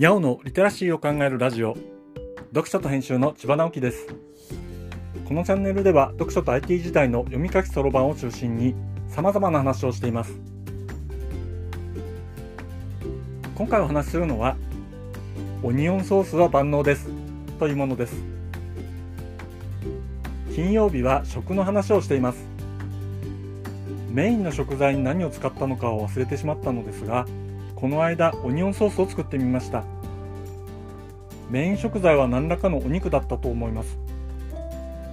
にゃおのリテラシーを考えるラジオ。読書と編集の千葉直樹です。このチャンネルでは読書と IT 時代の読み書きそろばんを中心に様々な話をしています。今回お話しするのはオニオンソースは万能です。というものです。金曜日は食の話をしています。メインの食材に何を使ったのかを忘れてしまったのですがこの間オニオンソースを作ってみました。メイン食材は何らかのお肉だったと思います。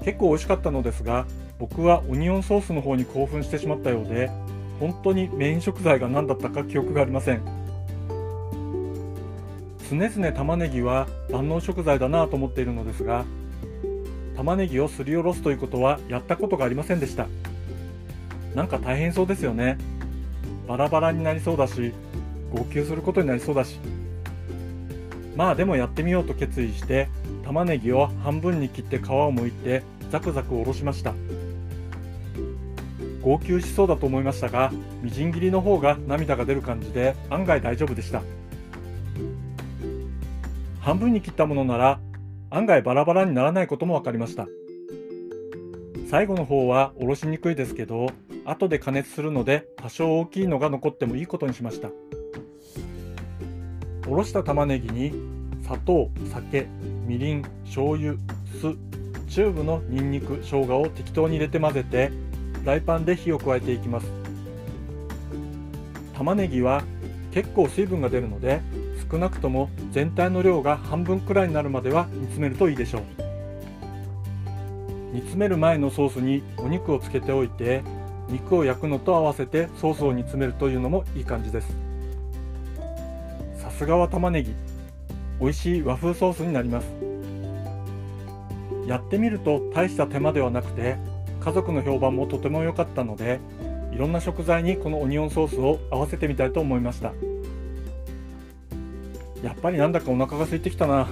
結構美味しかったのですが僕はオニオンソースの方に興奮してしまったようで本当にメイン食材が何だったか記憶がありません。常々玉ねぎは万能食材だなと思っているのですが玉ねぎをすりおろすということはやったことがありませんでした。なんか大変そうですよね。バラバラになりそうだし号泣することになりそうだし。まあでもやってみようと決意して玉ねぎを半分に切って皮を剥いてザクザクおろしました。号泣しそうだと思いましたがみじん切りの方が涙が出る感じで案外大丈夫でした。半分に切ったものなら案外バラバラにならないことも分かりました。最後の方はおろしにくいですけど後で加熱するので多少大きいのが残ってもいいことにしました。おろした玉ねぎに砂糖酒みりん醤油酢チューブのにんにく生姜を適当に入れて混ぜてフライパンで火を加えていきます。玉ねぎは結構水分が出るので少なくとも全体の量が半分くらいになるまでは煮詰めるといいでしょう。煮詰める前のソースにお肉をつけておいて肉を焼くのと合わせてソースを煮詰めるというのもいい感じです。すがは玉ねぎ。美味しい和風ソースになります。やってみると大した手間ではなくて家族の評判もとても良かったのでいろんな食材にこのオニオンソースを合わせてみたいと思いました。やっぱりなんだかお腹が空いてきたな。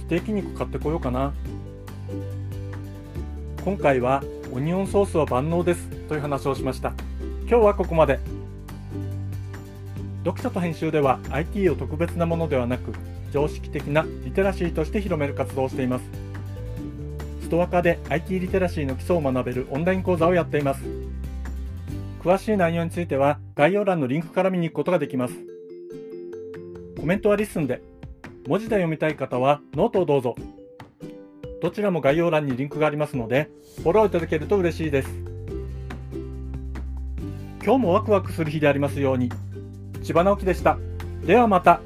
ステーキ肉買ってこようかな。今回はオニオンソースは万能ですという話をしました。今日はここまで。読書と編集では IT を特別なものではなく常識的なリテラシーとして広める活動をしています。ストア化で IT リテラシーの基礎を学べるオンライン講座をやっています。詳しい内容については概要欄のリンクから見に行くことができます。コメントは LISTEN で文字で読みたい方はノートをどうぞ。どちらも概要欄にリンクがありますのでフォローいただけると嬉しいです。今日もワクワクする日でありますように。千葉直樹でした。ではまた。